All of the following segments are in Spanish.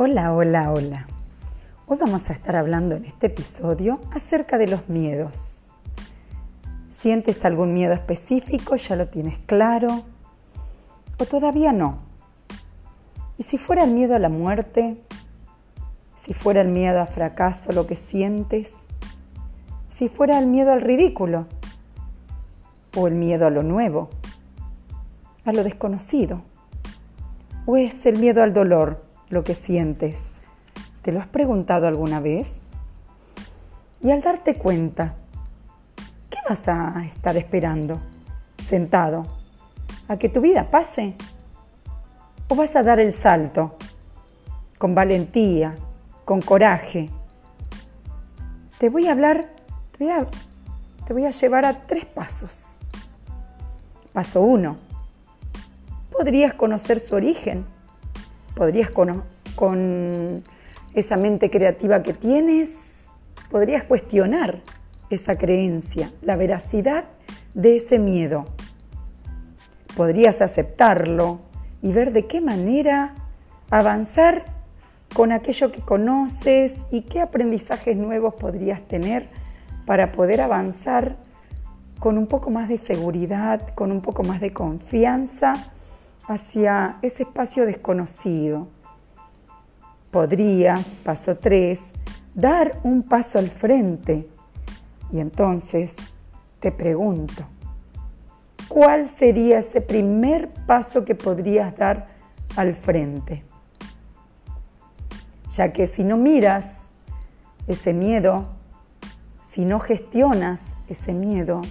Hola, hola, hola. Hoy vamos a estar hablando en este episodio acerca de los miedos. ¿Sientes algún miedo específico? ¿Ya lo tienes claro? ¿O todavía no? ¿Y si fuera el miedo a la muerte? ¿Si fuera el miedo a fracaso lo que sientes? ¿Si fuera el miedo al ridículo? ¿O el miedo a lo nuevo? ¿A lo desconocido? ¿O es el miedo al dolor? Lo que sientes. ¿Te lo has preguntado alguna vez? Y al darte cuenta, ¿qué vas a estar esperando? ¿Sentado? ¿A que tu vida pase? ¿O vas a dar el salto? Con valentía, con coraje. Te voy a hablar, te voy a, te voy a llevar a tres pasos. Paso uno. Podrías conocer su origen podrías con, con esa mente creativa que tienes, podrías cuestionar esa creencia, la veracidad de ese miedo. Podrías aceptarlo y ver de qué manera avanzar con aquello que conoces y qué aprendizajes nuevos podrías tener para poder avanzar con un poco más de seguridad, con un poco más de confianza hacia ese espacio desconocido. Podrías, paso 3, dar un paso al frente. Y entonces te pregunto, ¿cuál sería ese primer paso que podrías dar al frente? Ya que si no miras ese miedo, si no gestionas ese miedo,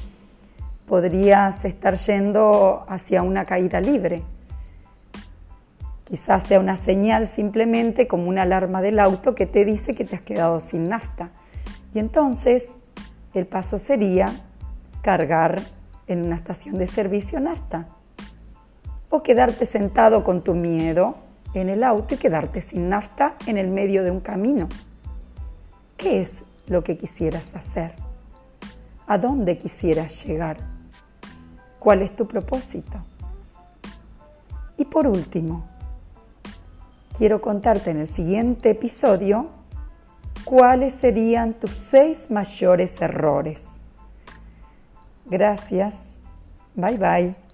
podrías estar yendo hacia una caída libre Quizás sea una señal simplemente como una alarma del auto que te dice que te has quedado sin nafta. Y entonces el paso sería cargar en una estación de servicio nafta. O quedarte sentado con tu miedo en el auto y quedarte sin nafta en el medio de un camino. ¿Qué es lo que quisieras hacer? ¿A dónde quisieras llegar? ¿Cuál es tu propósito? Y por último, quiero contarte en el siguiente episodio cuáles serían tus seis mayores errores. Gracias. Bye bye.